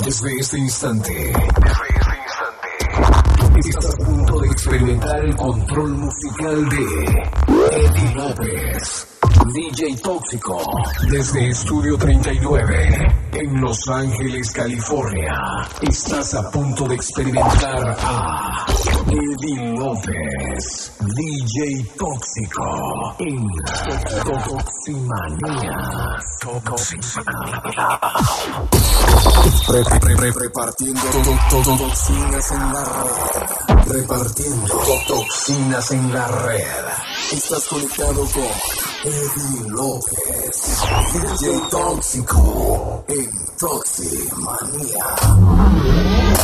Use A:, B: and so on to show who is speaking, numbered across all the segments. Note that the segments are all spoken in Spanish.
A: Desde este instante, desde este instante, estás a punto de experimentar el control musical de Eddie López. DJ Tóxico, desde Estudio 39, en Los Ángeles, California. Estás a punto de experimentar a Eddie López, DJ Tóxico, en Toximanía. Toximanía. Repartiendo toxinas en la red. Repartiendo toxinas en la red. Estás conectado con Eddie López, DJ Tóxico, en Toximanía.
B: Yo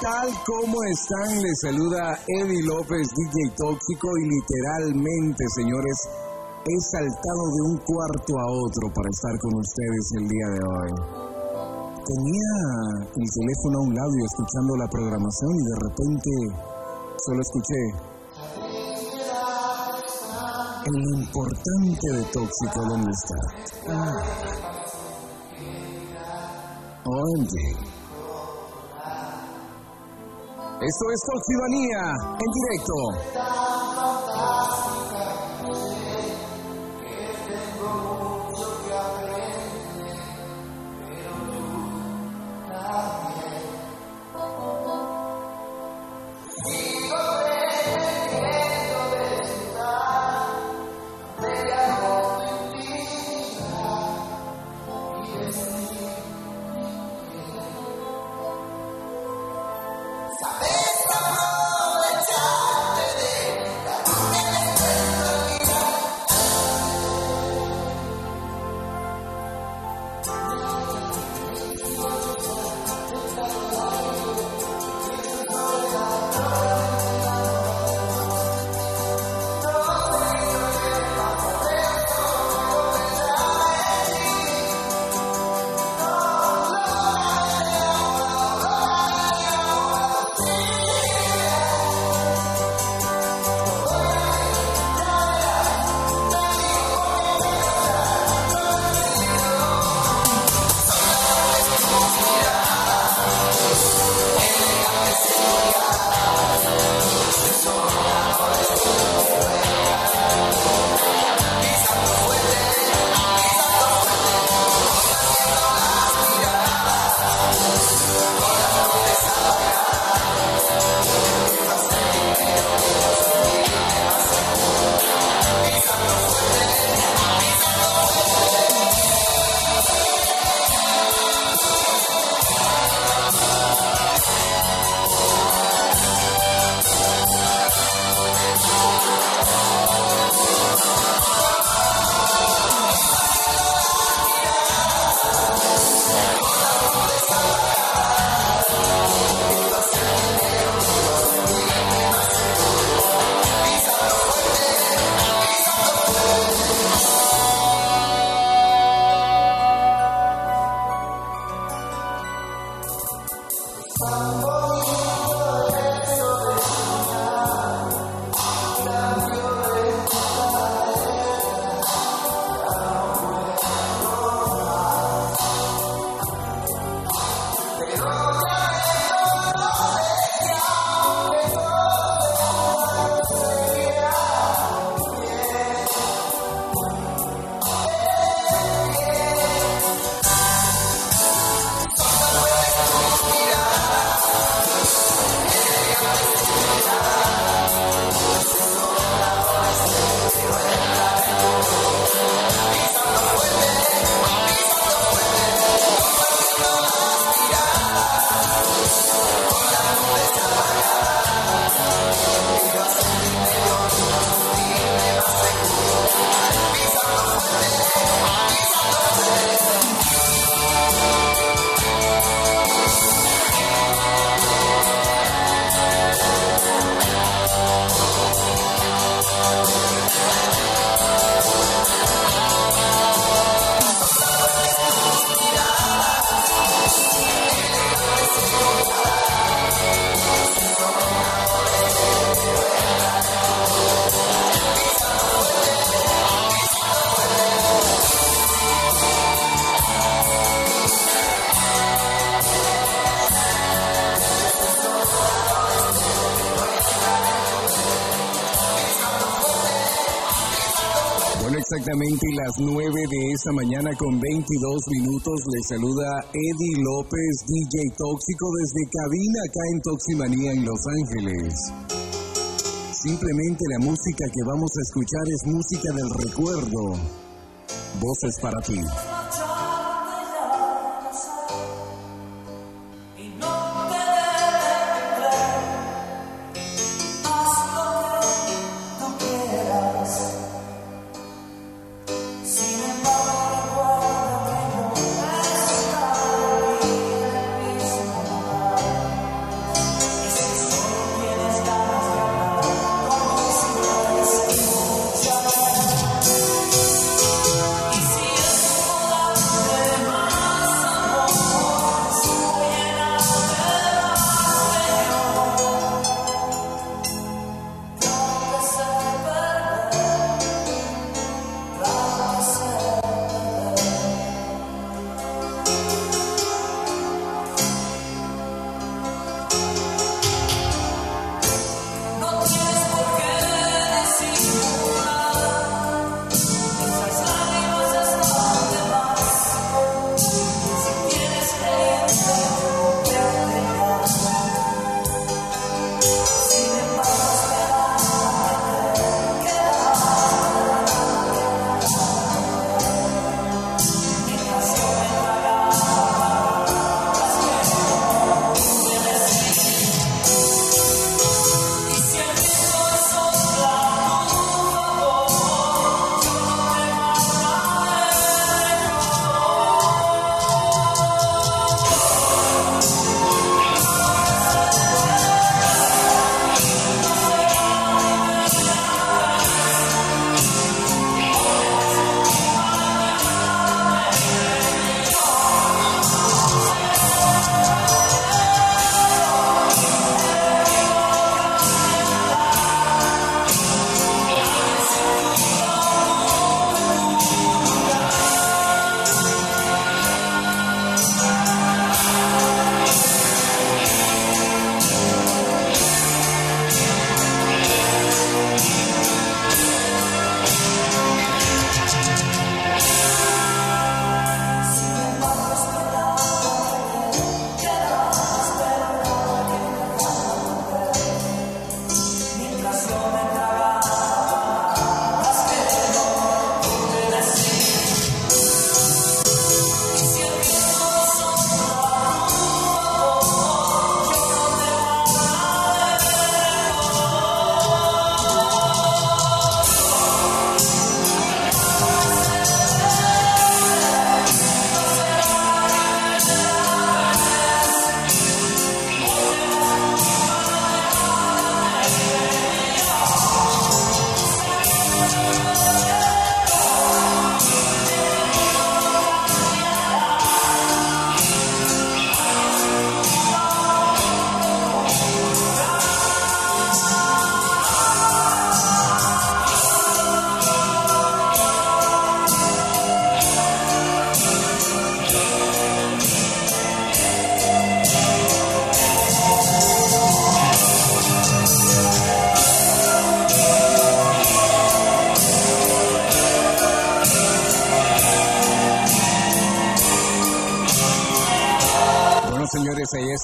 A: tal? ¿Cómo están? Les saluda Eddie López, DJ Tóxico, y literalmente, señores, he saltado de un cuarto a otro para estar con ustedes el día de hoy. Tenía el teléfono a un lado y escuchando la programación y de repente solo escuché el importante de Tóxico, ¿dónde está? Ah. Esto es Toxivanía en directo. Exactamente las 9 de esta mañana con 22 minutos les saluda Eddie López, DJ Tóxico desde cabina acá en Toximanía en Los Ángeles. Simplemente la música que vamos a escuchar es música del recuerdo. Voces para ti.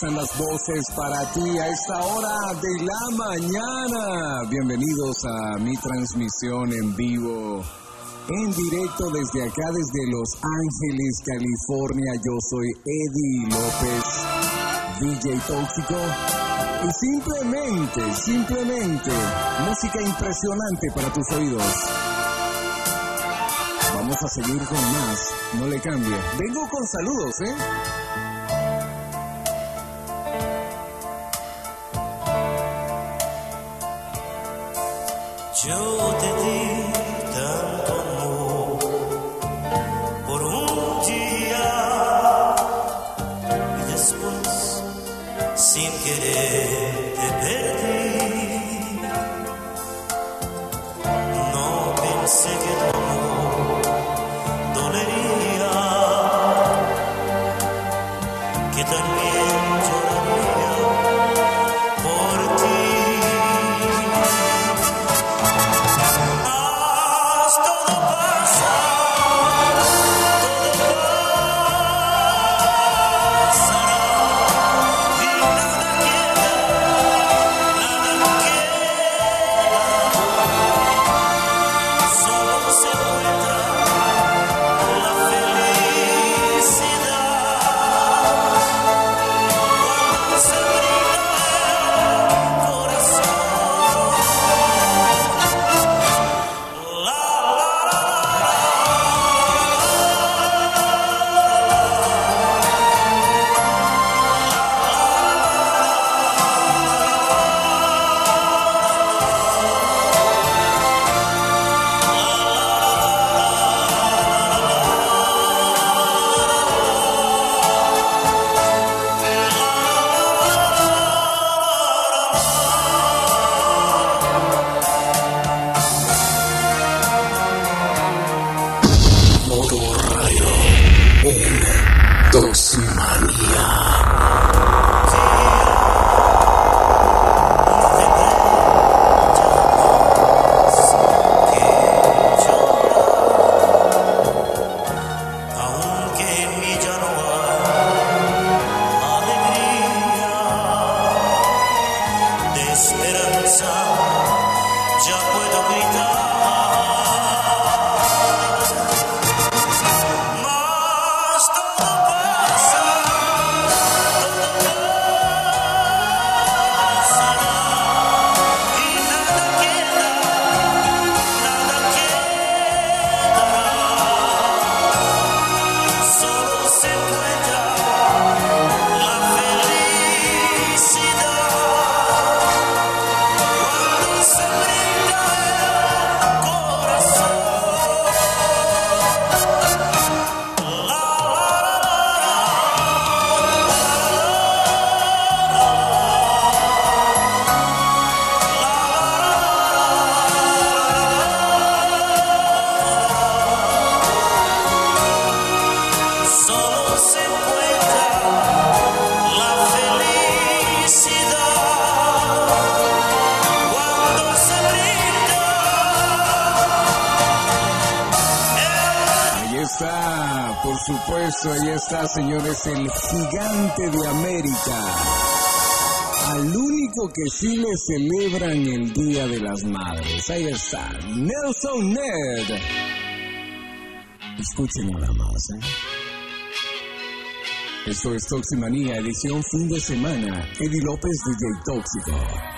A: Las voces para ti a esta hora de la mañana. Bienvenidos a mi transmisión en vivo, en directo desde acá, desde Los Ángeles, California. Yo soy Eddie López, DJ Tóxico. Y simplemente, simplemente, música impresionante para tus oídos. Vamos a seguir con más, no le cambie. Vengo con saludos, ¿eh?
B: Yo
A: supuesto, ahí está, señores, el gigante de América. Al único que sí le celebran el Día de las Madres. Ahí está, Nelson Ned. Escuchen nada más, ¿eh? Esto es Toximanía, edición fin de semana. Eddie López, DJ Tóxico.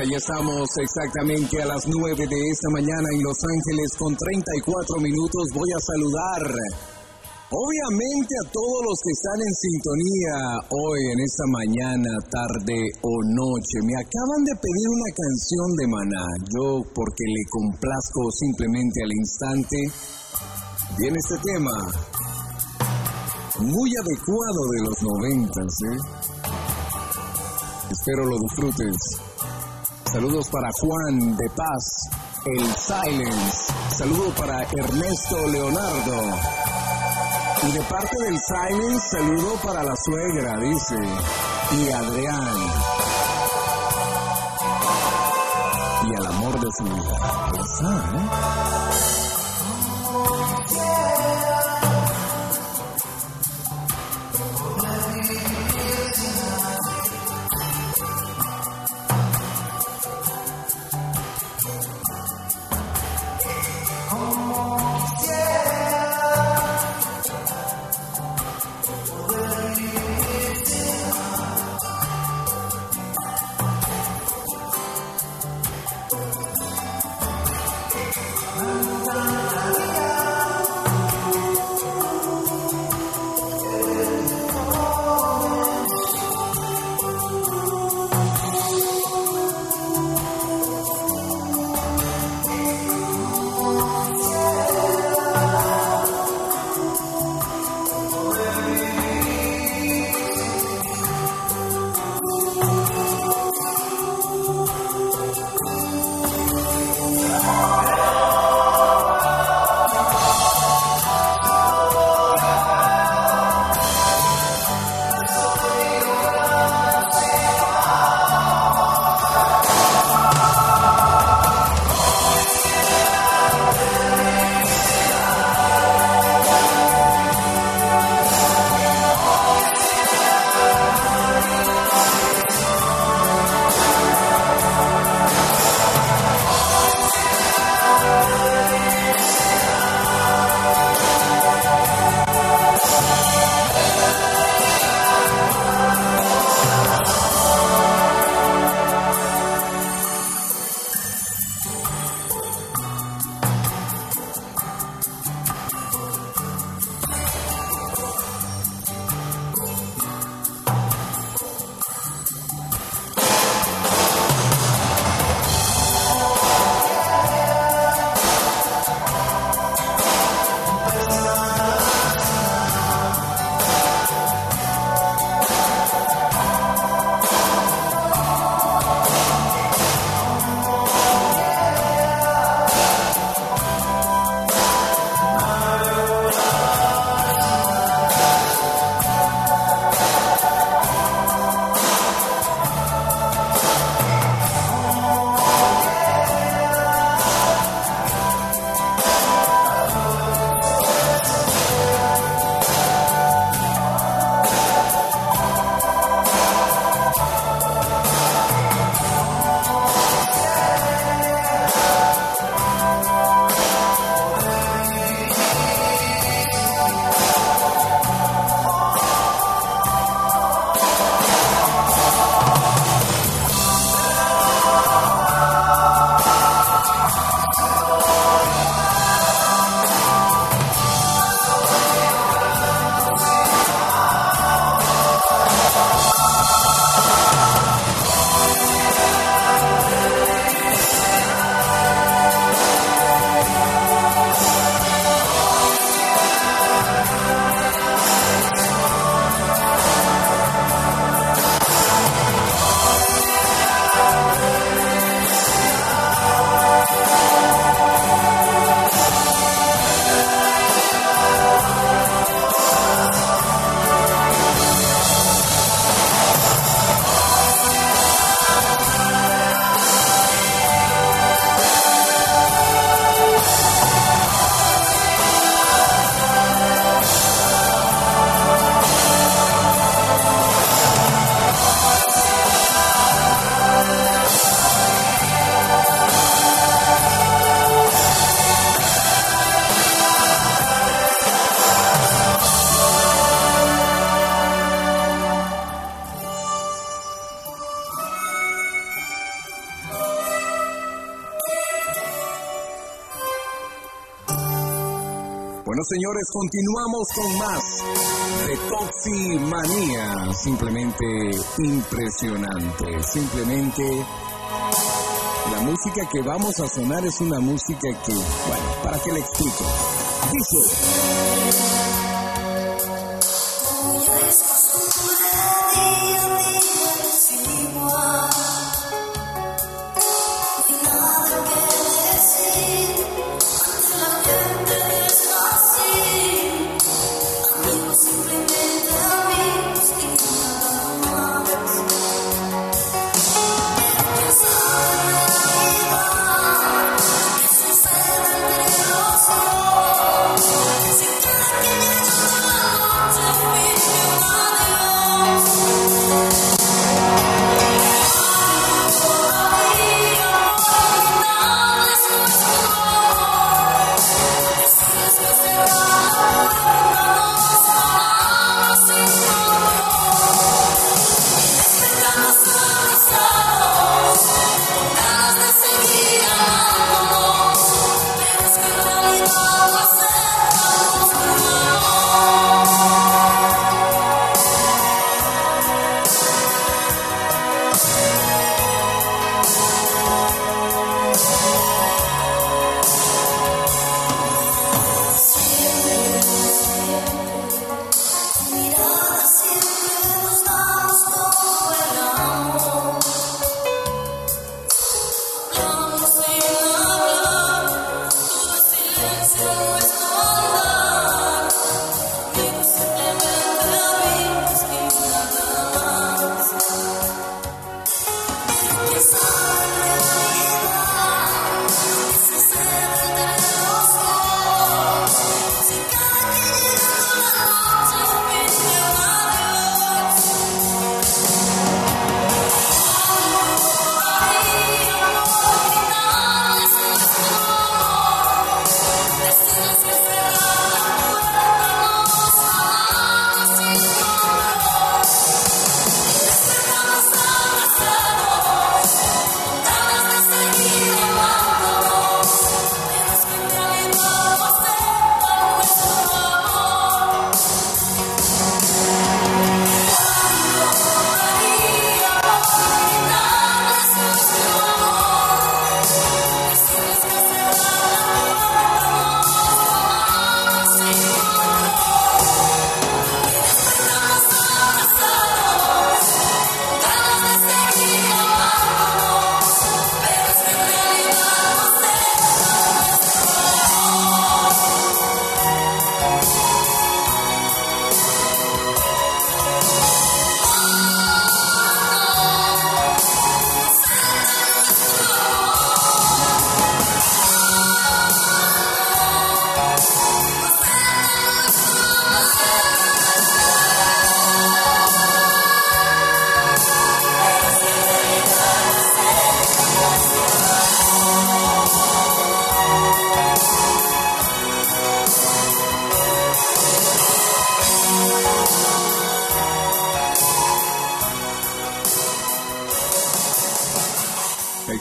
A: Ahí estamos exactamente a las 9 de esta mañana en Los Ángeles con 34 minutos. Voy a saludar, obviamente, a todos los que están en sintonía hoy en esta mañana, tarde o noche. Me acaban de pedir una canción de Maná. Yo, porque le complazco simplemente al instante, viene este tema. Muy adecuado de los noventas, ¿eh? Espero lo disfrutes. Saludos para Juan de Paz, el Silence. Saludo para Ernesto Leonardo. Y de parte del Silence, saludo para la suegra, dice. Y Adrián. Y al amor de su vida. señores, continuamos con más de Toximanía. Simplemente impresionante. Simplemente la música que vamos a sonar es una música que, bueno, ¿para
C: que le explique.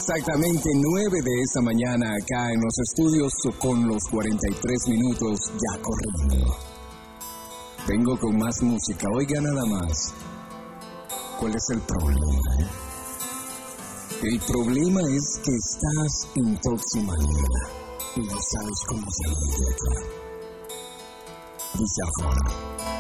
A: exactamente 9 de esta mañana acá en los estudios con los 43 minutos ya corriendo. Vengo con más música, oiga nada más. ¿Cuál es el problema? El problema es que estás en intoxicada y no sabes cómo salir de acá. Dice.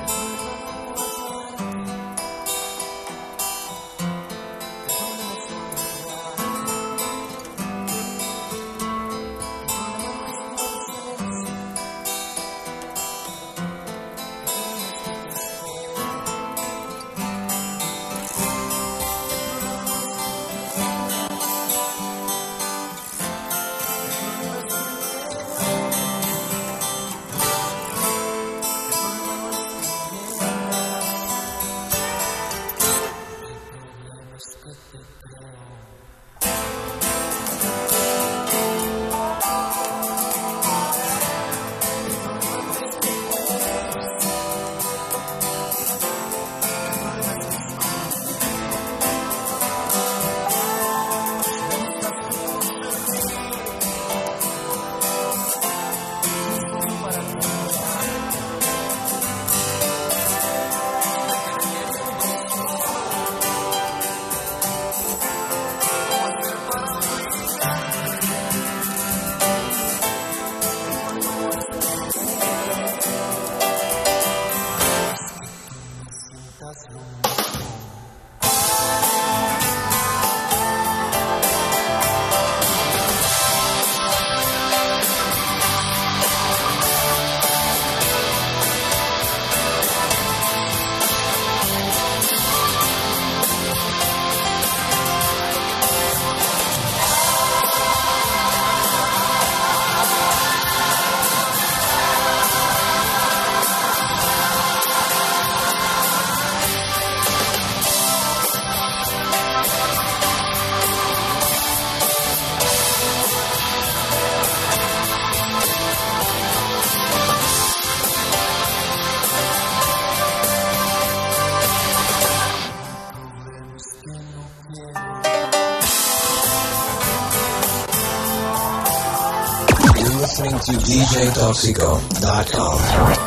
D: Toxico.com.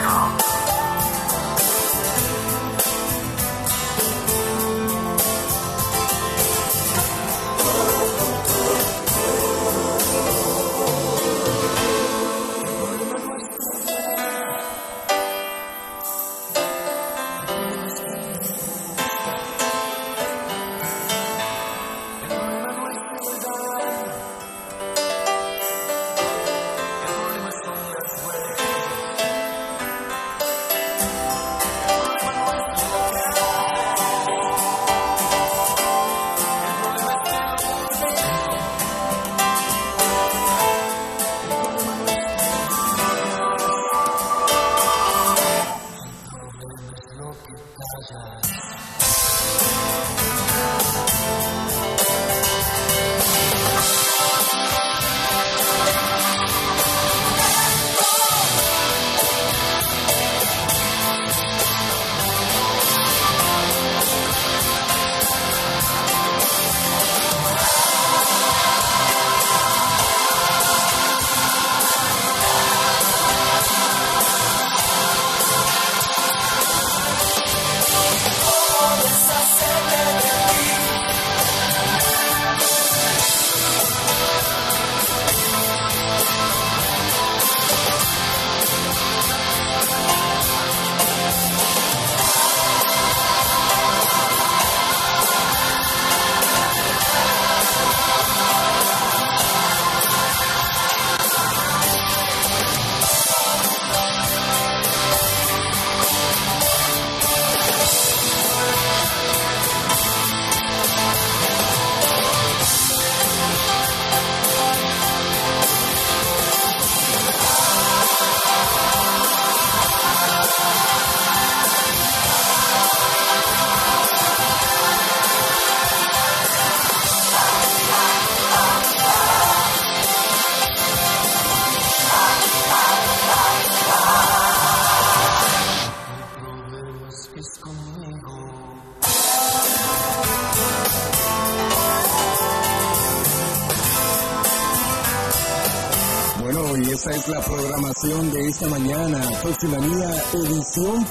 A: Bueno,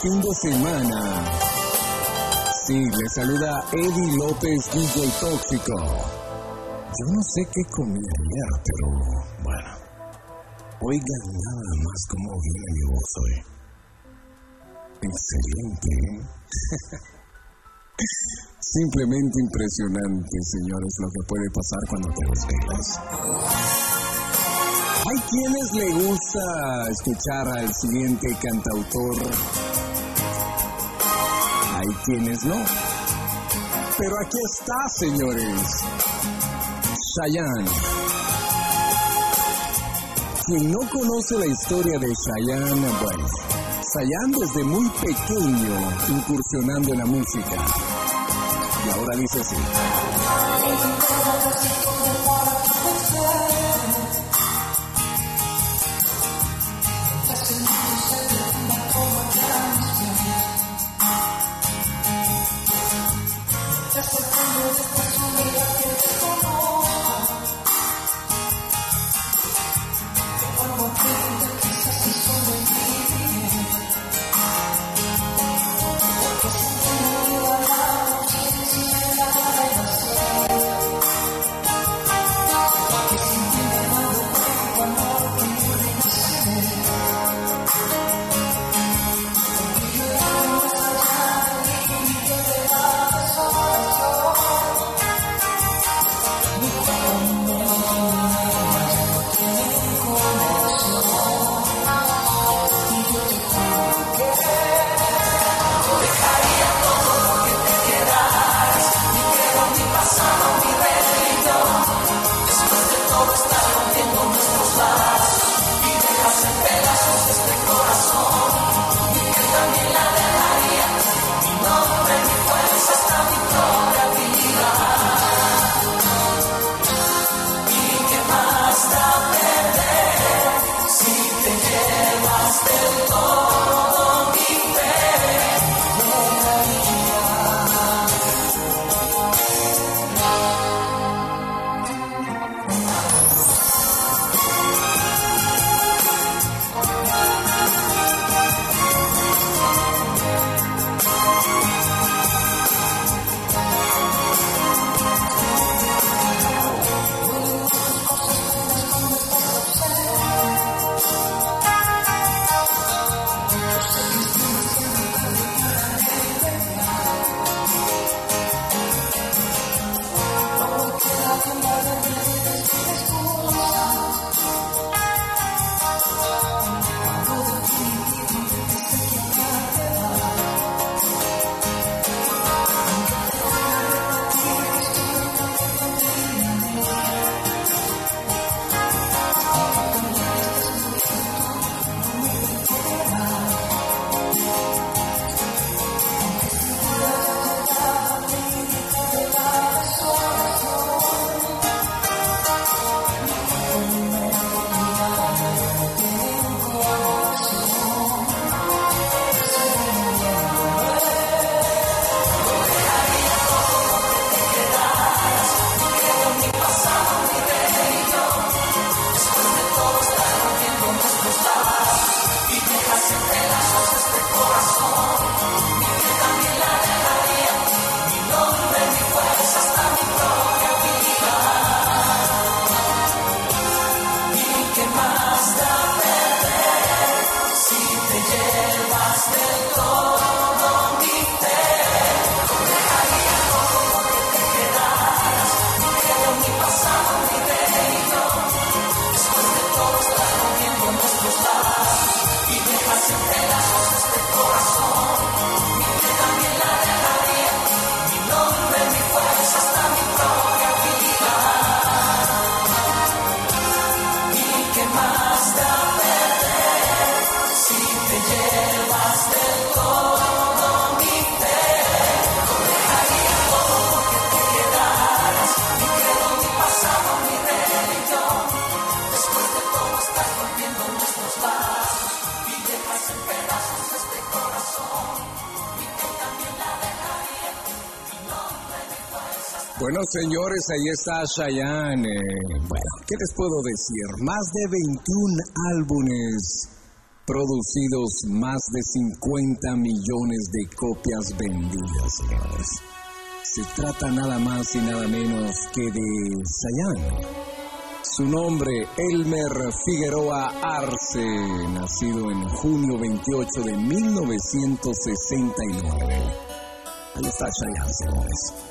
A: fin de semana. Sí, le saluda Eddie López, DJ Tóxico. Yo no sé qué comí ayer, pero bueno. Oigan nada más cómo viene mi voz hoy. Excelente, ¿eh? Simplemente impresionante, señores, lo que puede pasar cuando te desvelas. Hay quienes le gusta escuchar al siguiente cantautor. Quienes no. Pero aquí está, señores. Chayanne. Quien no conoce la historia de Chayanne, bueno, Chayanne desde muy pequeño incursionando en la música. Y ahora dice así.
B: Thank
A: señores, ahí está Cheyenne. Eh, bueno, ¿qué les puedo decir? Más de 21 álbumes producidos, más de 50 millones de copias vendidas, señores. Se trata nada más y nada menos que de Cheyenne. Su nombre, Elmer Figueroa Arce, nacido en junio 28 de 1969. Ahí está señores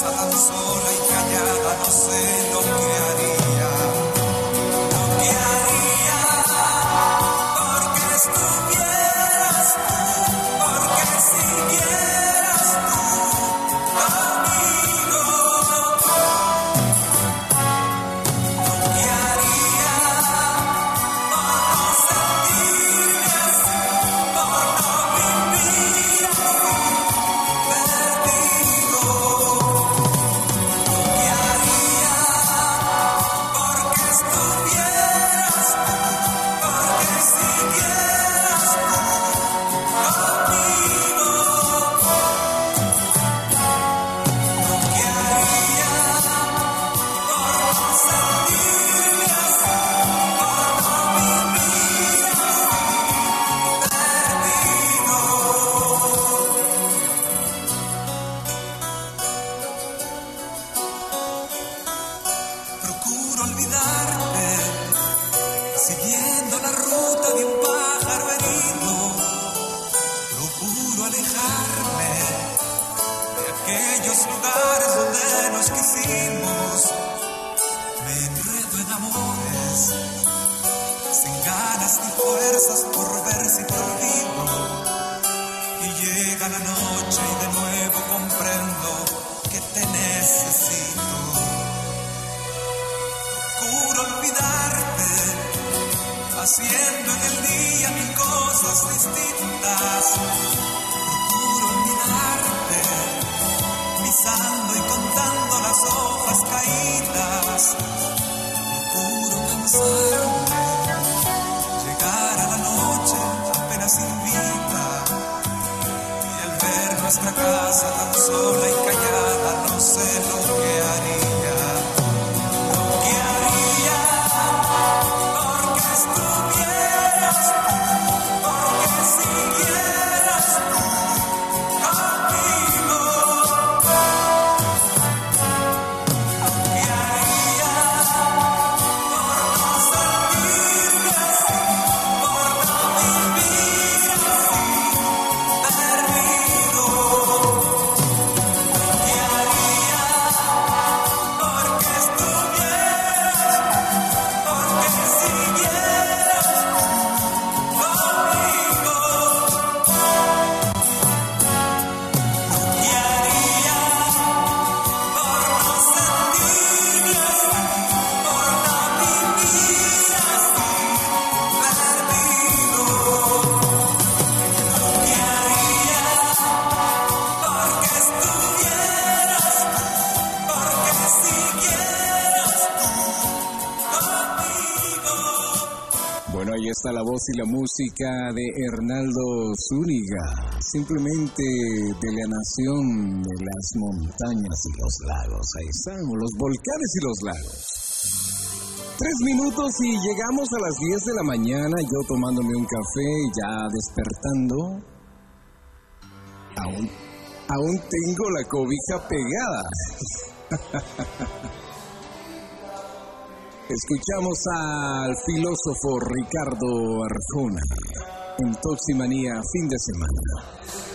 E: Tan sola y callada, no sé lo que haría. Y la
A: música de Hernaldo Zúñiga, simplemente de la nación de las montañas y los lagos. Ahí están, los volcanes y los lagos. Tres minutos y llegamos a las 10 de la mañana, yo tomándome un café, ya despertando. Aún, aún tengo la cobija pegada. Escuchamos al filósofo Ricardo Arjona en Toximanía fin de semana.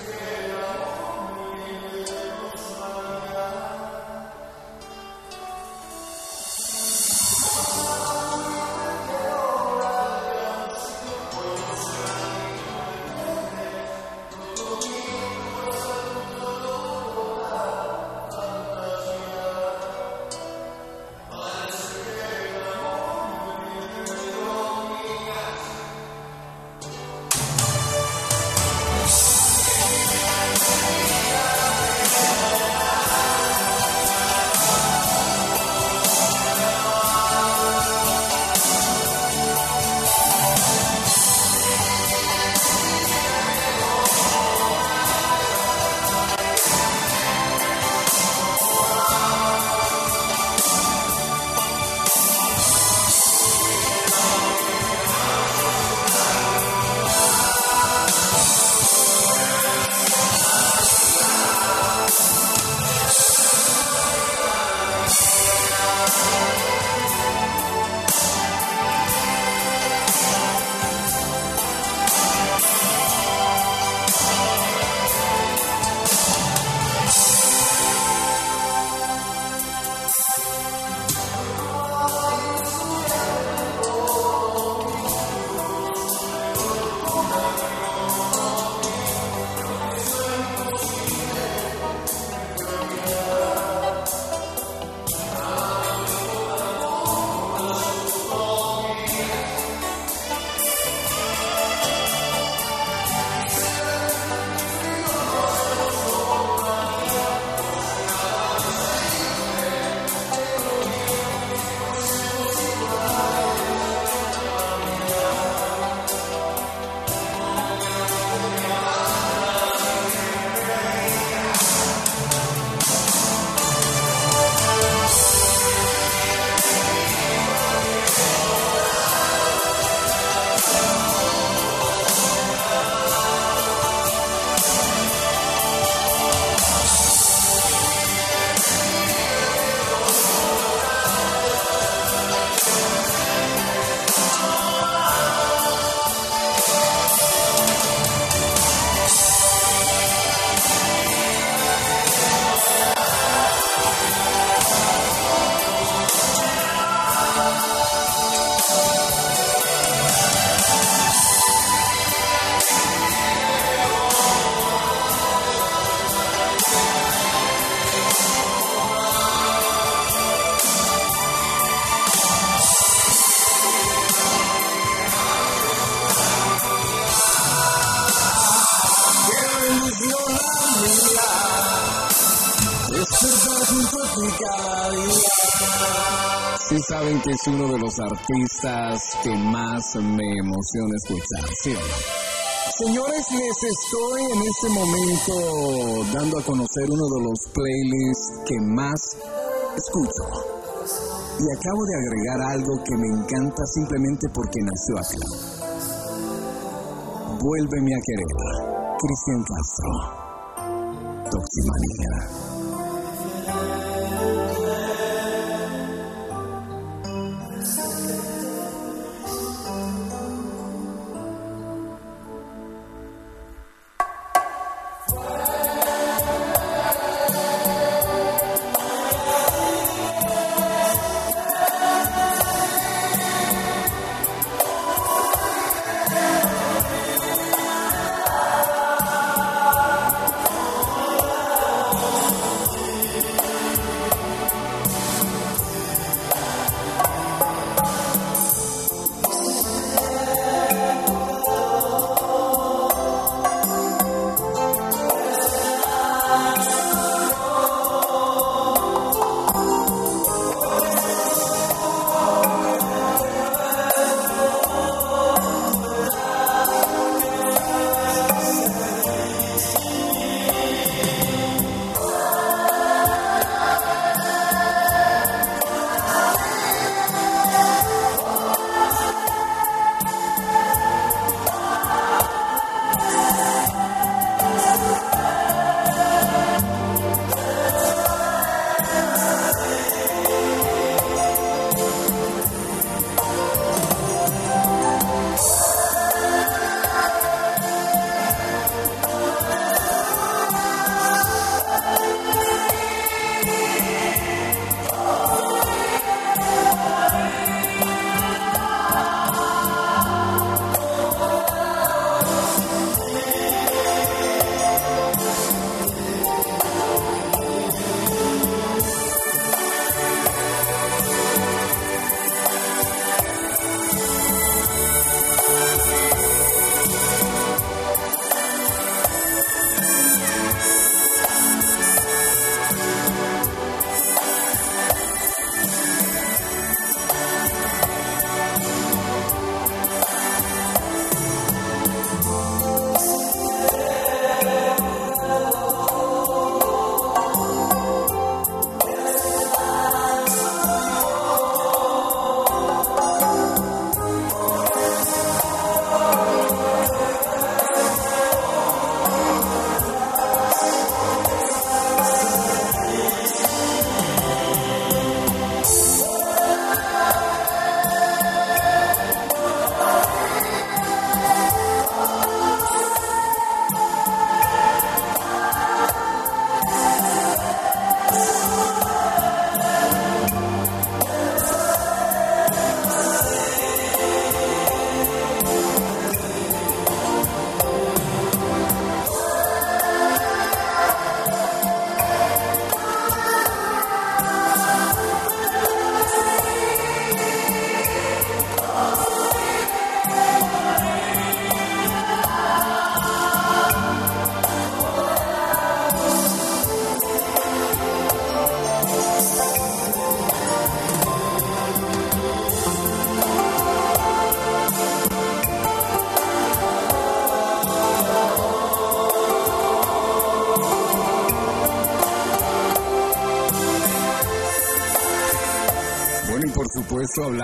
A: Es uno de los artistas que más me emociona escuchar, ¿sí? Señores, les estoy en este momento dando a conocer uno de los playlists que más escucho. Y acabo de agregar algo que me encanta simplemente porque nació acá. Vuélveme a querer. Cristian Castro. Toximanía.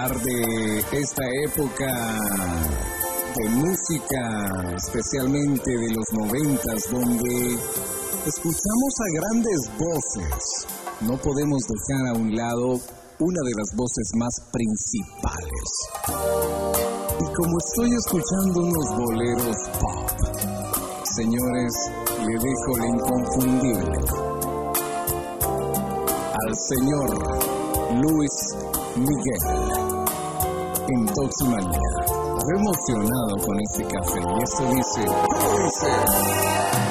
A: De esta época de música, especialmente de los noventas, donde escuchamos a grandes voces. No podemos dejar a un lado una de las voces más principales. Y como estoy escuchando unos boleros pop, señores, le dejo la inconfundible al señor Luis Miguel en Toximanía. Emocionado con este café y esto dice, ¿cómo dice?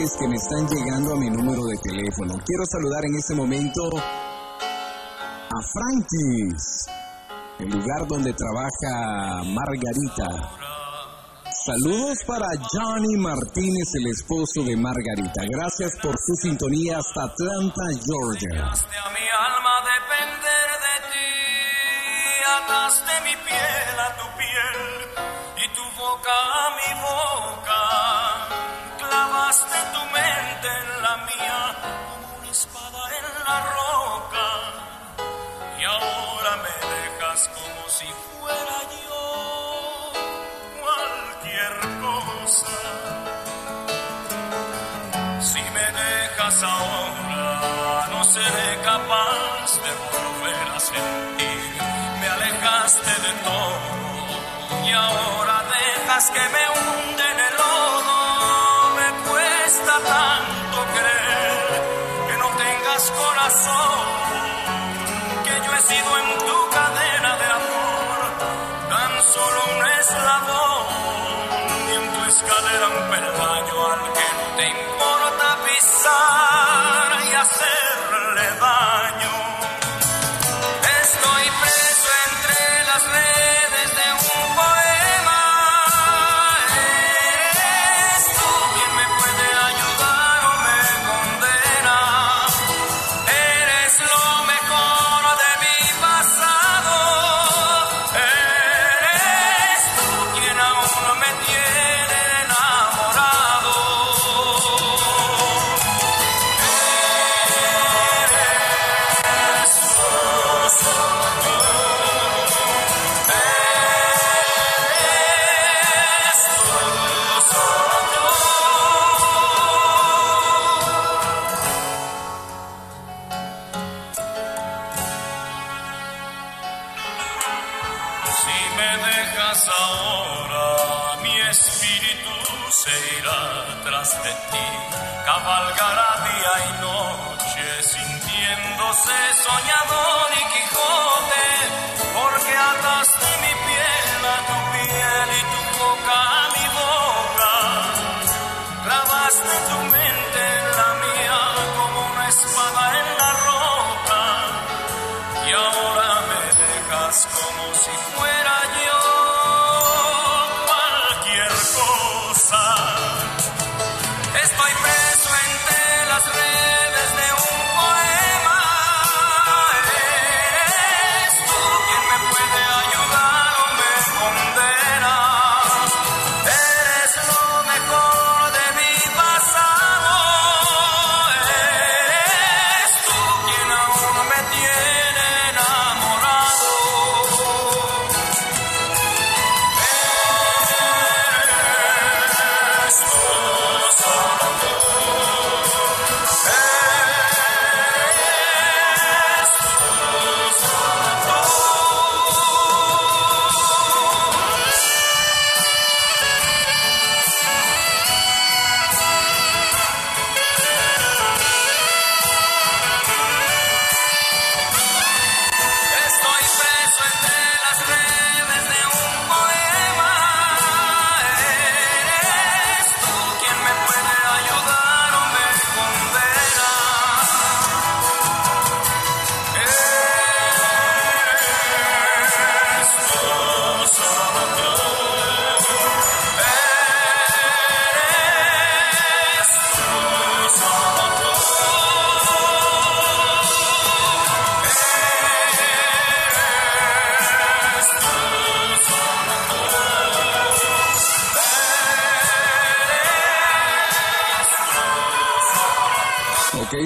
A: Que me están llegando a mi número de teléfono. Quiero saludar en este momento a Frankis, el lugar donde trabaja Margarita. Saludos para Johnny Martínez, el esposo de Margarita. Gracias por su sintonía hasta Atlanta, Georgia.
F: Ahora, no seré capaz de volver a sentir. Me alejaste de todo y ahora dejas que me hunde en el lodo. Me cuesta tanto creer que no tengas corazón, que yo he sido en tu cadena de amor tan solo un eslabón y en tu escalera un peldaño al que no te importa pisar y hacerle daño.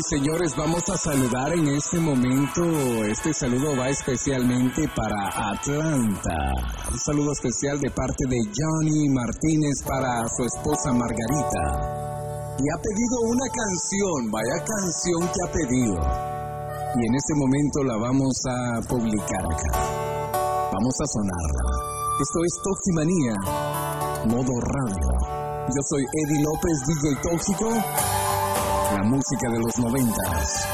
A: Señores, vamos a saludar en este momento. Este saludo va especialmente para Atlanta. Un saludo especial de parte de Johnny Martínez para su esposa Margarita. Y ha pedido una canción, vaya canción que ha pedido. Y en este momento la vamos a publicar acá. Vamos a sonarla. Esto es Toximanía, modo radio. Yo soy Eddie López, DJ Tóxico la música de los noventas.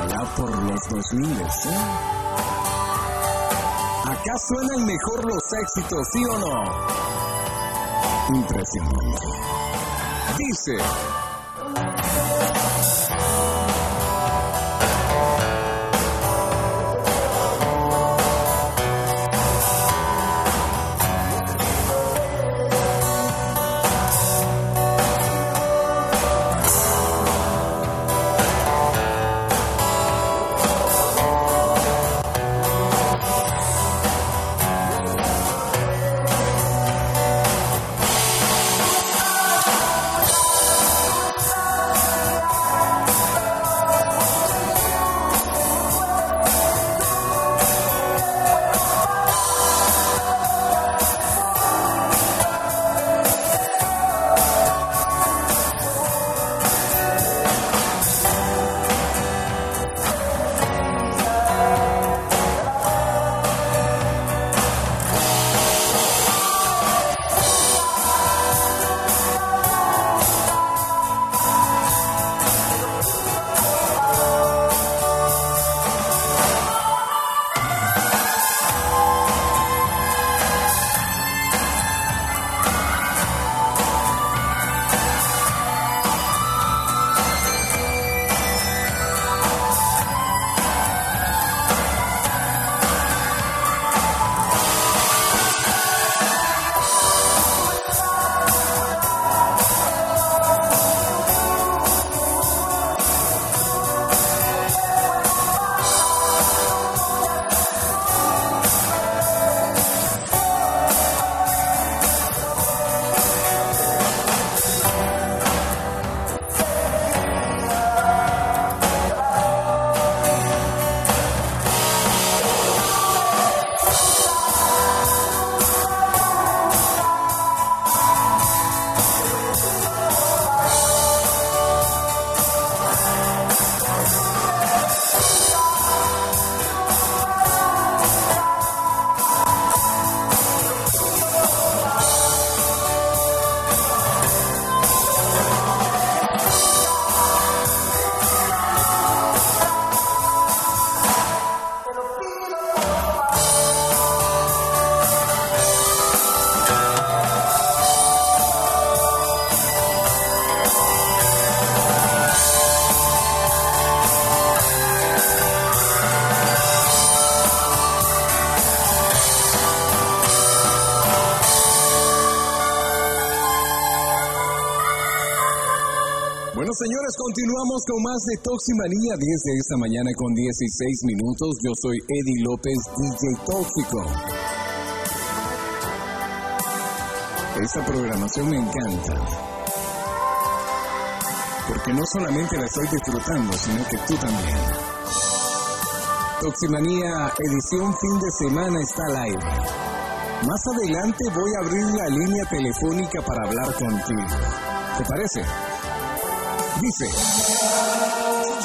A: Allá por los dos miles, ¿eh? Acá suenan mejor los éxitos, ¿sí o no? Impresionante. Dice. Continuamos con más de Toximanía 10 de esta mañana con 16 minutos. Yo soy Eddie López, DJ Tóxico. Esta programación me encanta. Porque no solamente la estoy disfrutando, sino que tú también. Toximanía edición fin de semana está al aire. Más adelante voy a abrir la línea telefónica para hablar contigo. ¿Te parece? Dice.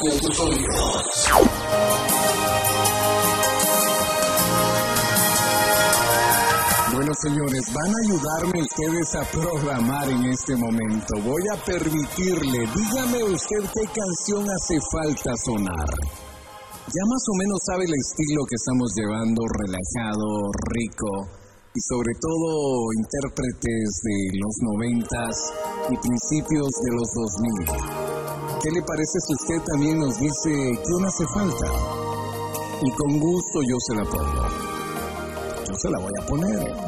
G: Que tus oídos.
A: Bueno, señores, van a ayudarme ustedes a programar en este momento. Voy a permitirle, dígame usted qué canción hace falta sonar. Ya más o menos sabe el estilo que estamos llevando, relajado, rico y sobre todo intérpretes de los noventas y principios de los 2000. ¿Qué le parece si usted también nos dice qué no hace falta? Y con gusto yo se la pongo. Yo se la voy a poner.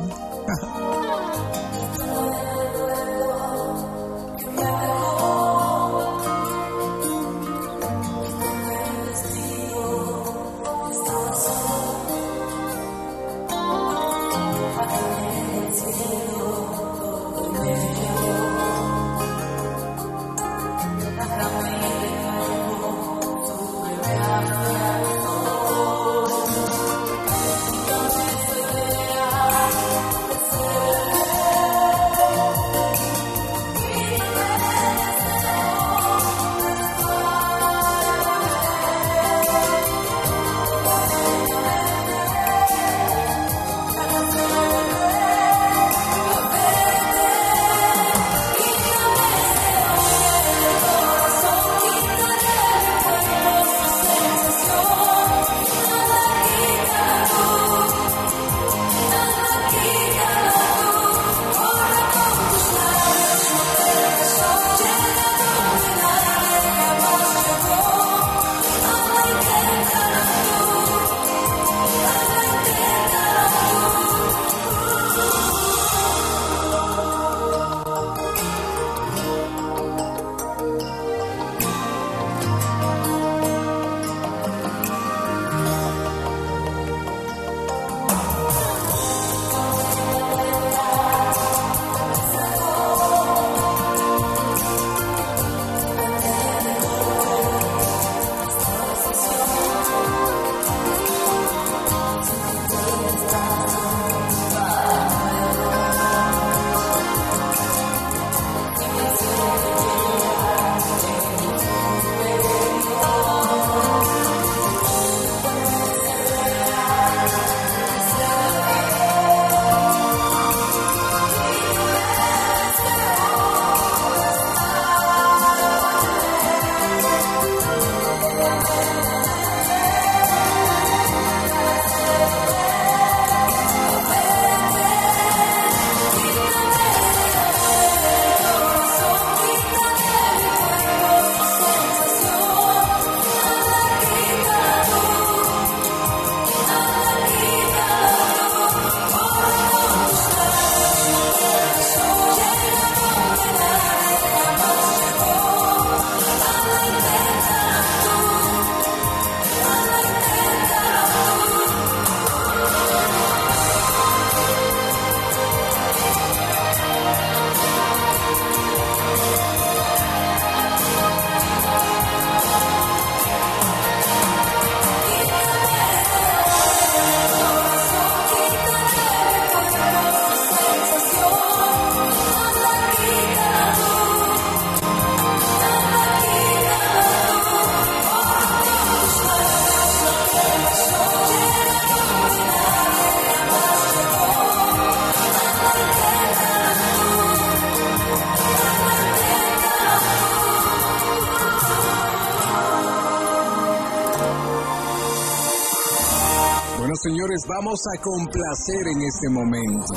A: Vamos a complacer en este momento.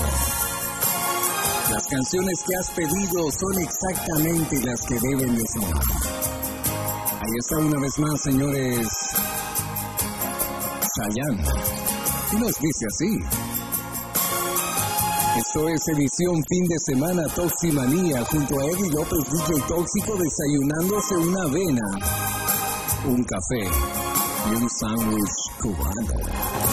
A: Las canciones que has pedido son exactamente las que deben de sonar. Ahí está una vez más, señores. Chayanne. Y nos dice así. Esto es edición fin de semana Toximanía junto a Eddie López DJ Tóxico desayunándose una avena, un café y un sándwich cubano.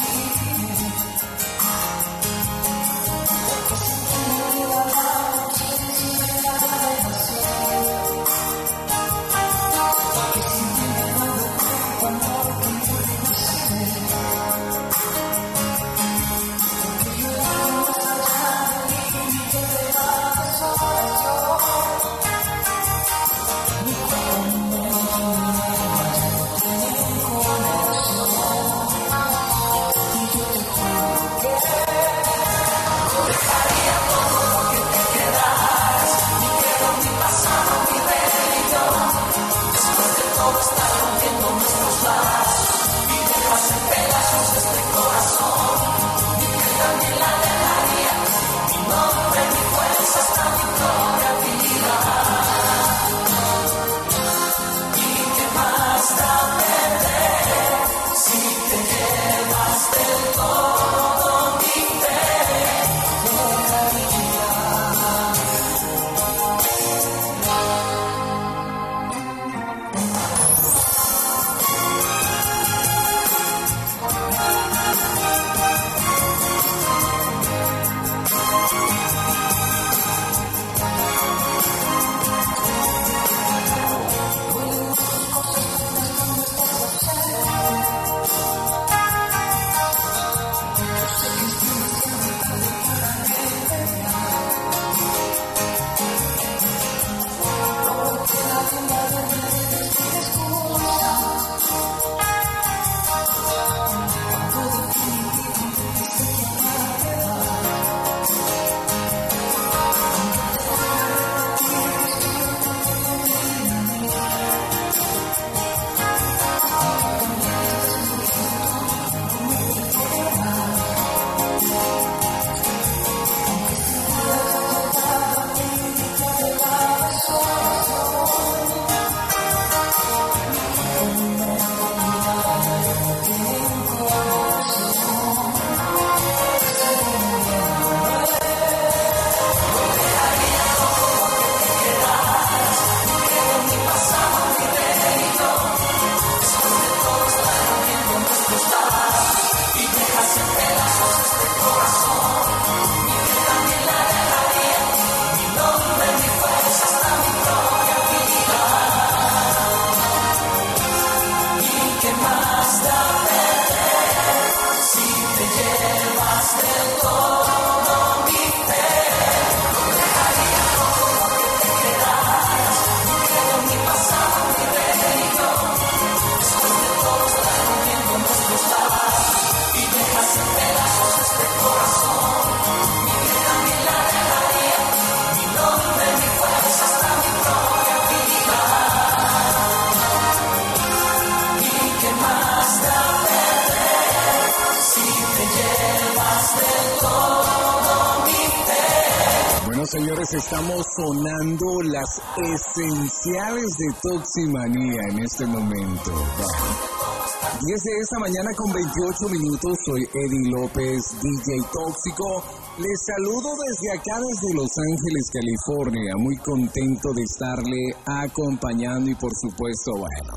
A: señores, estamos sonando las esenciales de Toximanía en este momento. Va. 10 de esta mañana con 28 minutos, soy Eddie López, DJ Tóxico. Les saludo desde acá, desde Los Ángeles, California. Muy contento de estarle acompañando y por supuesto, bueno,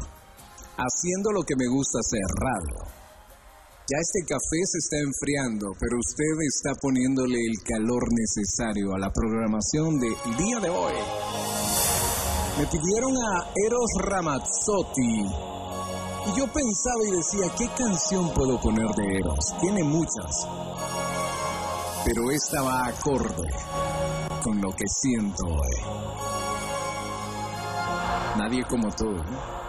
A: haciendo lo que me gusta hacer, radio. Ya este café se está enfriando, pero usted está poniéndole el calor necesario a la programación del día de hoy. Me pidieron a Eros Ramazzotti y yo pensaba y decía, ¿qué canción puedo poner de Eros? Tiene muchas, pero esta va acorde con lo que siento hoy. Nadie como tú. Ahí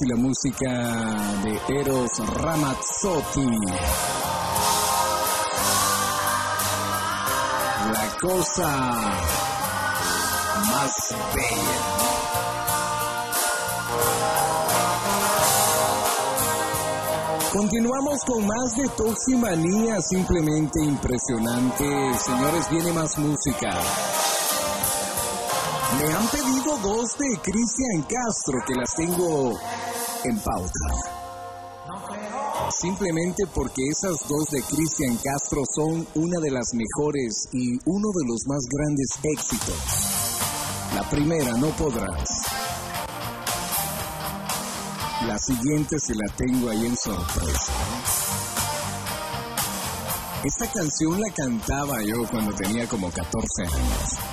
A: y la música de Eros Ramazzotti. La cosa más bella. Continuamos con más de Toximanía, simplemente impresionante. Señores, viene más música. Me han pedido dos de Cristian Castro que las tengo en pauta. Simplemente porque esas dos de Cristian Castro son una de las mejores y uno de los más grandes éxitos. La primera, no podrás. La siguiente se la tengo ahí en sorpresa. Esta canción la cantaba yo cuando tenía como 14 años.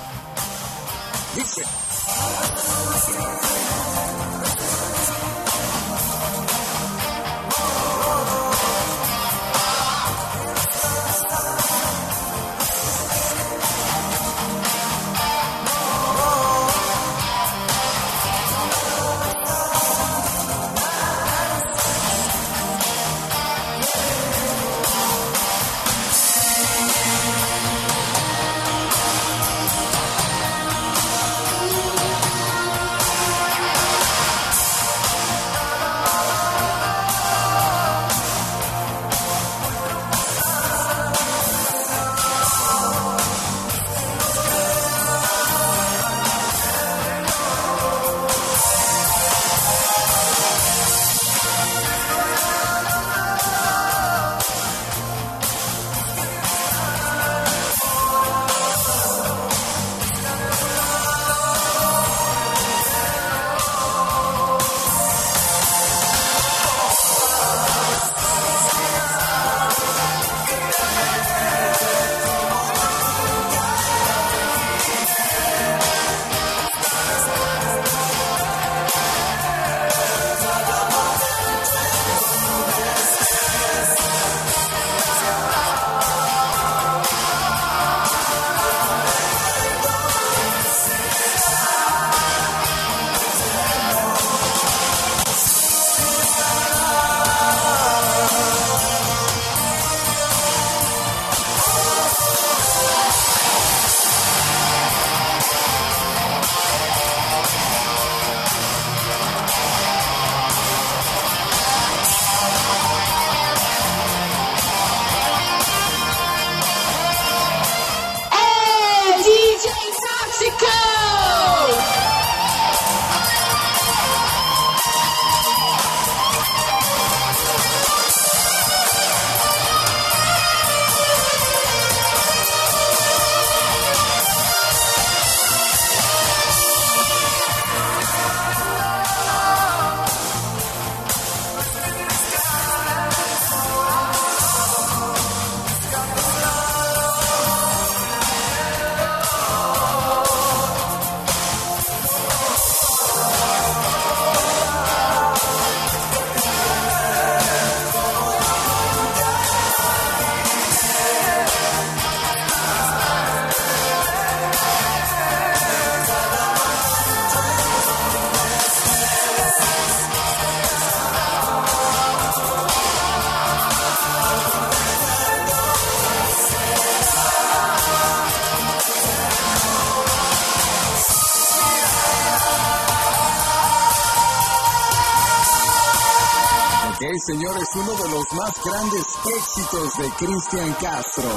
A: De Cristian Castro.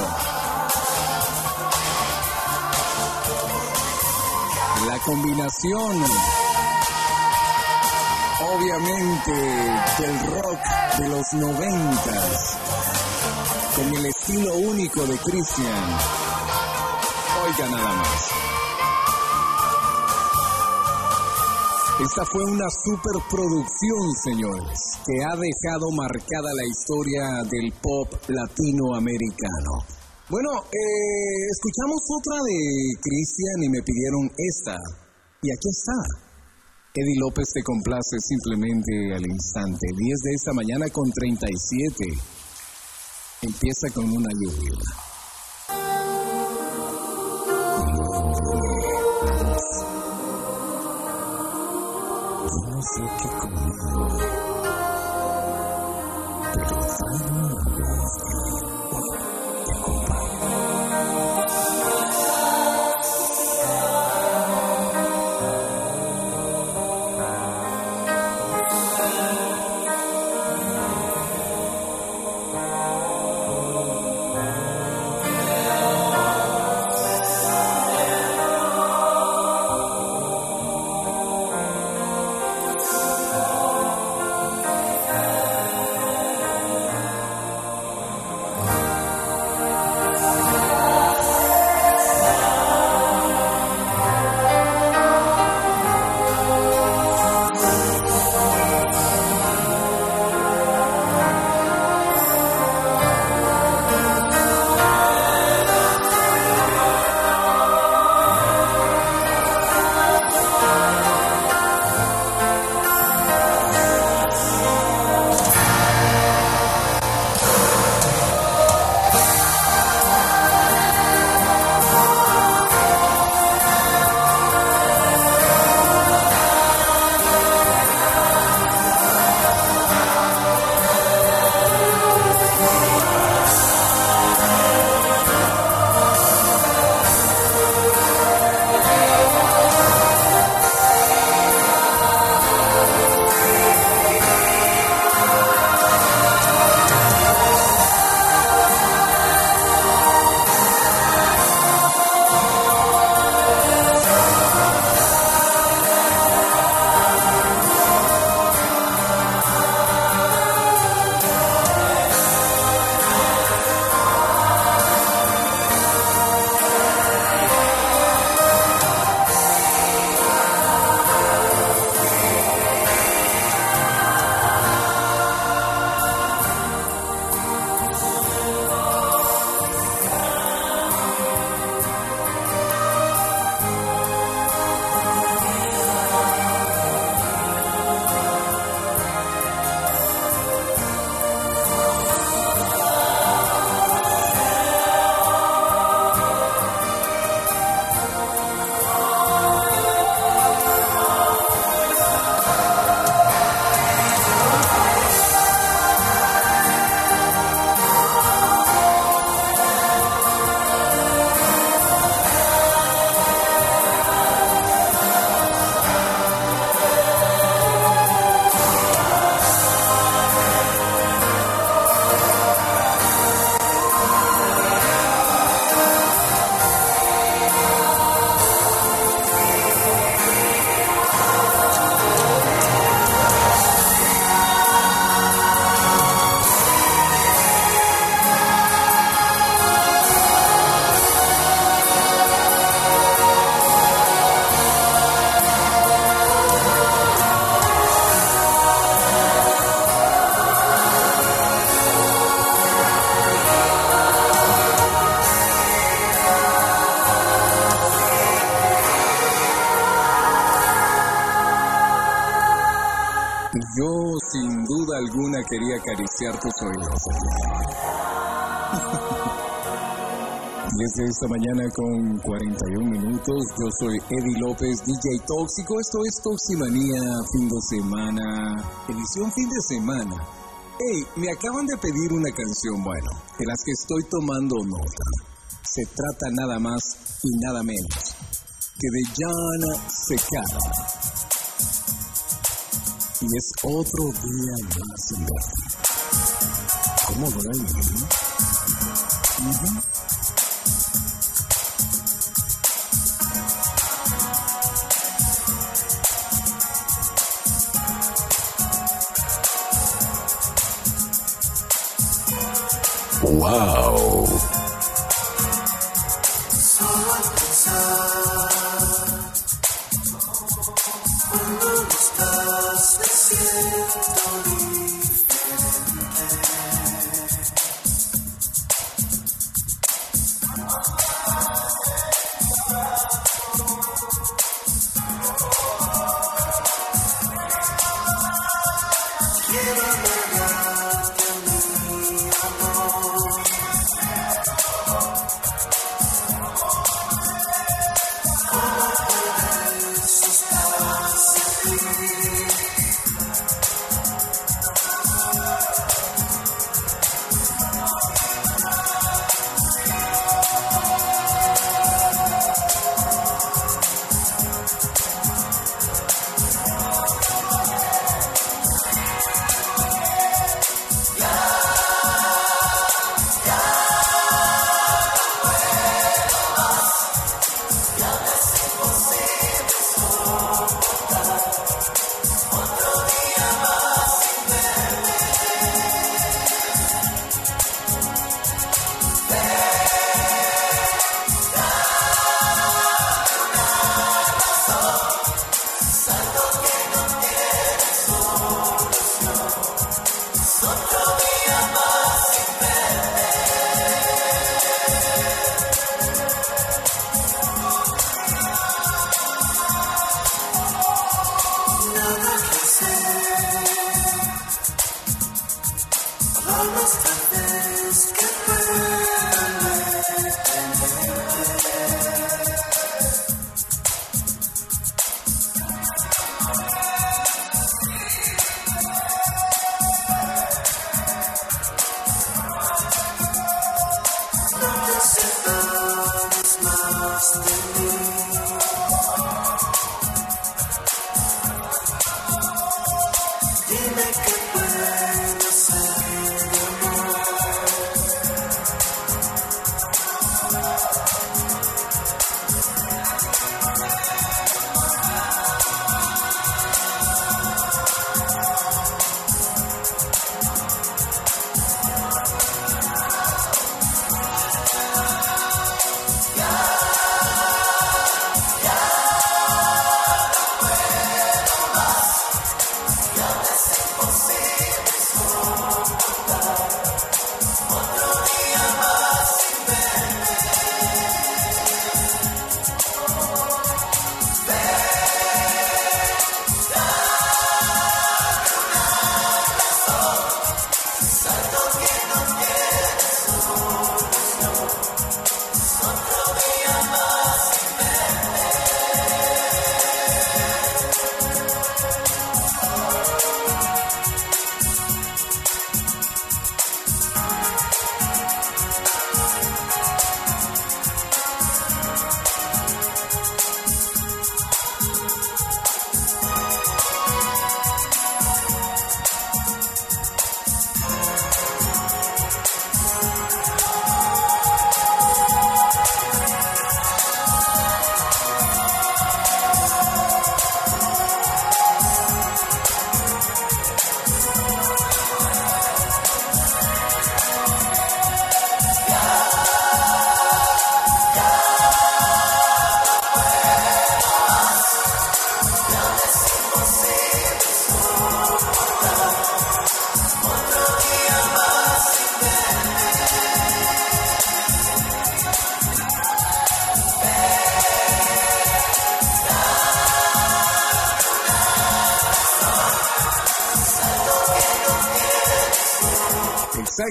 A: La combinación, obviamente, del rock de los noventas con el estilo único de Cristian. Oiga nada más. Esta fue una superproducción, señores, que ha dejado marcada la historia del pop latinoamericano. Bueno, eh, escuchamos otra de Cristian y me pidieron esta. Y aquí está. Eddie López te complace simplemente al instante. 10 de esta mañana con 37. Empieza con una lluvia. No sé qué conmigo, i Oh, my God. Quería acariciar tus oídos. Desde esta mañana con 41 minutos, yo soy Eddie López, DJ Tóxico. Esto es Toximanía, fin de semana, edición fin de semana. Hey, me acaban de pedir una canción, bueno, de las que estoy tomando nota. Se trata nada más y nada menos que de Jan Secara. Y es otro día más en verde. ¿Cómo duele, no?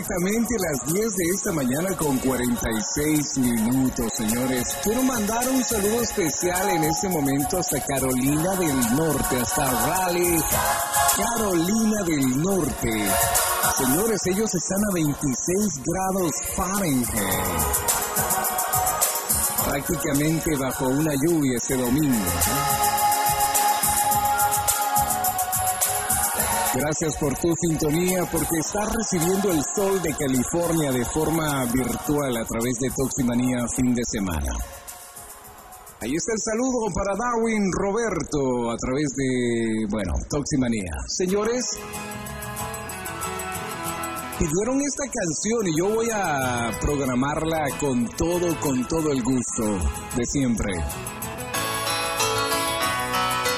A: Exactamente las 10 de esta mañana con 46 minutos, señores. Quiero mandar un saludo especial en este momento hasta Carolina del Norte, hasta Raleigh, Carolina del Norte. Señores, ellos están a 26 grados Fahrenheit. Prácticamente bajo una lluvia este domingo. Gracias por tu sintonía, porque estás recibiendo el sol de California de forma virtual a través de Toximanía fin de semana. Ahí está el saludo para Darwin Roberto a través de, bueno, Toximanía. Señores, pidieron esta canción y yo voy a programarla con todo, con todo el gusto de siempre.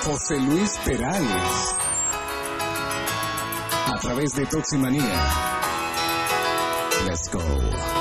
A: José Luis Perales a través de Toximanía. Let's go.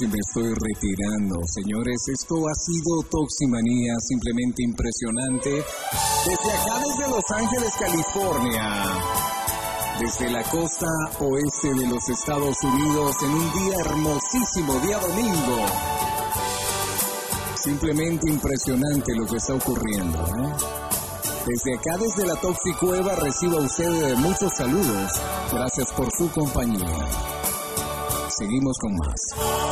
A: Y me estoy retirando. Señores, esto ha sido Toximanía, simplemente impresionante. Desde acá, desde Los Ángeles, California, desde la costa oeste de los Estados Unidos, en un día hermosísimo, día domingo. Simplemente impresionante lo que está ocurriendo. Desde acá, desde la Toxicueva, recibo a ustedes muchos saludos. Gracias por su compañía. Seguimos con más.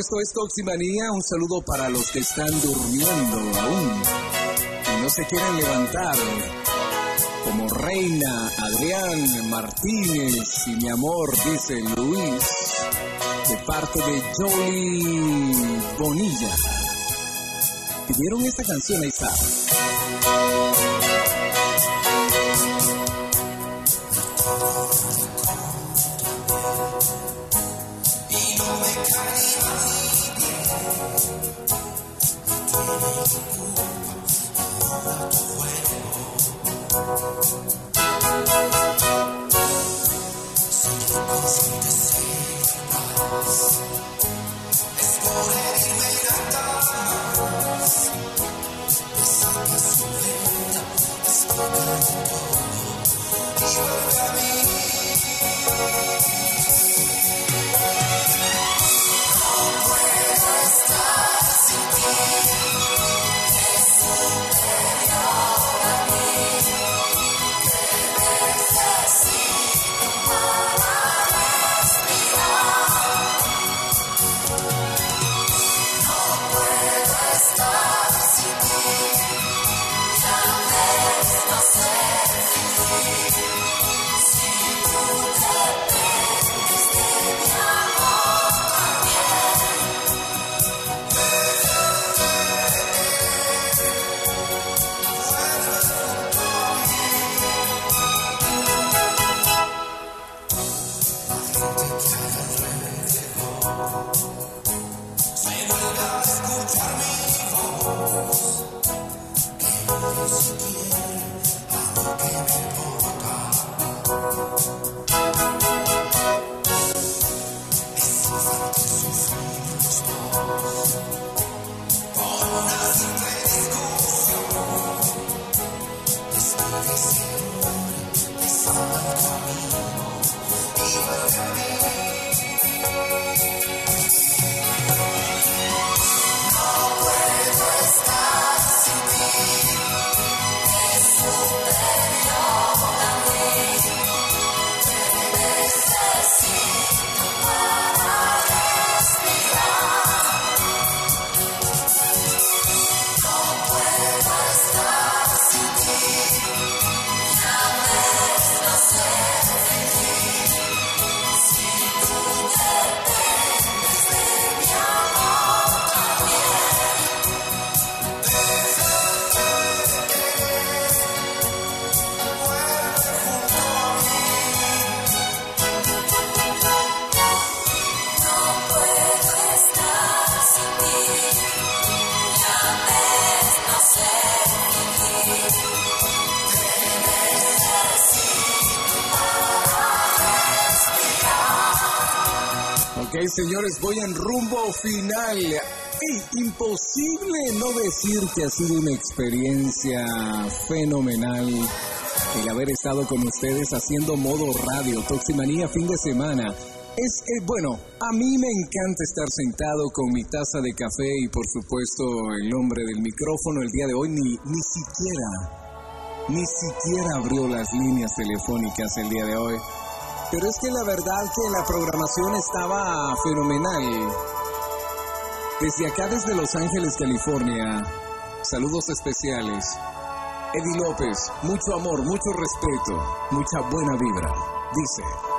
A: Esto es Toximanía. Un saludo para los que están durmiendo aún y no se quieren levantar. Como Reina, Adrián, Martínez y mi amor, dice Luis, de parte de Jolie Bonilla. Pidieron esta canción, ahí está. Voy en rumbo final. Ey, imposible no decir que ha sido una experiencia fenomenal el haber estado con ustedes haciendo modo radio, Toximanía fin de semana. Es, eh, bueno, a mí me encanta estar sentado con mi taza de café y por supuesto el hombre del micrófono el día de hoy ni, ni siquiera, ni siquiera abrió las líneas telefónicas el día de hoy. Pero es que la verdad que la programación estaba fenomenal. Desde acá, desde Los Ángeles, California, saludos especiales. Eddie López, mucho amor, mucho respeto, mucha buena vibra. Dice.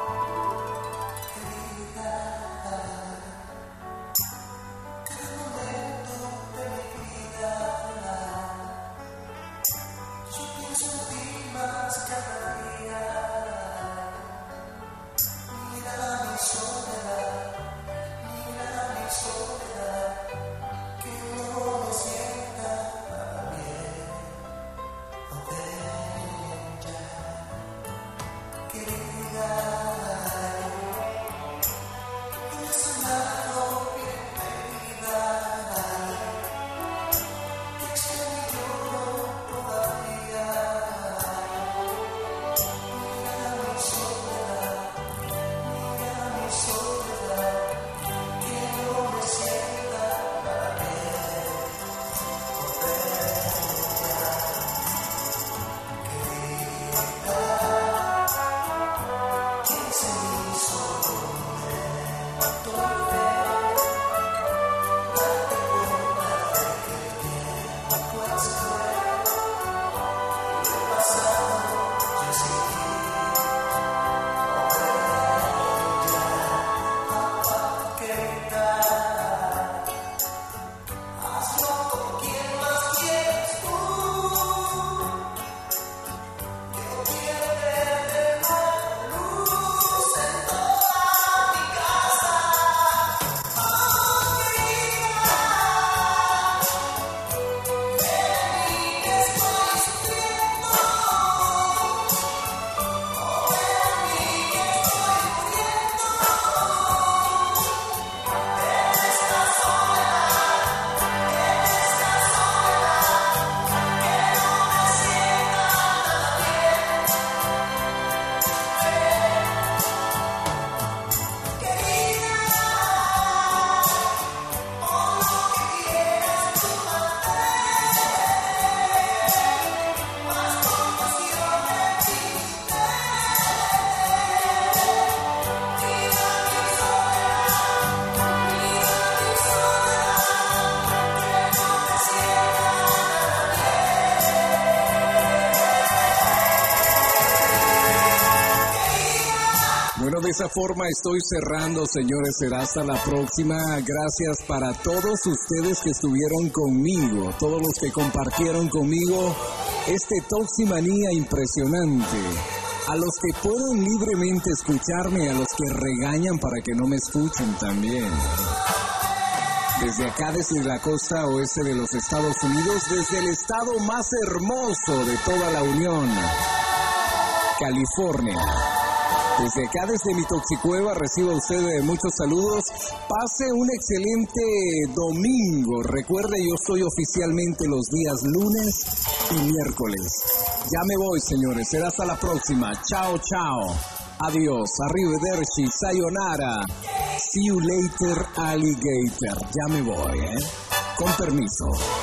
A: Esa forma estoy cerrando, señores. Será hasta la próxima. Gracias para todos ustedes que estuvieron conmigo, todos los que compartieron conmigo este Toximanía impresionante. A los que pueden libremente escucharme, a los que regañan para que no me escuchen también. Desde acá, desde la costa oeste de los Estados Unidos, desde el estado más hermoso de toda la Unión, California. Desde acá, desde mi Toxicueva, recibo a usted muchos saludos. Pase un excelente domingo. Recuerde, yo estoy oficialmente los días lunes y miércoles. Ya me voy, señores. Será hasta la próxima. Chao, chao. Adiós. Arrivederci. Sayonara. See you later, alligator. Ya me voy, ¿eh? Con permiso.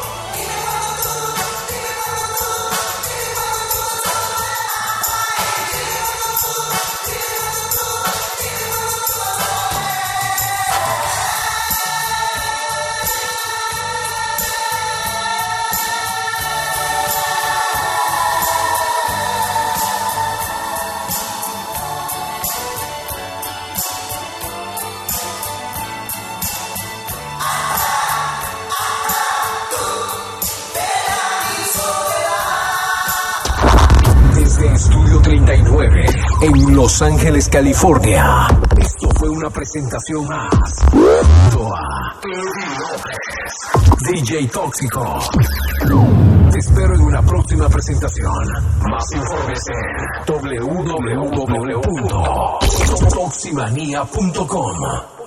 G: California. Esto fue una presentación más. DJ Tóxico. Te espero en una próxima presentación. Más informes en www.toximanía.com.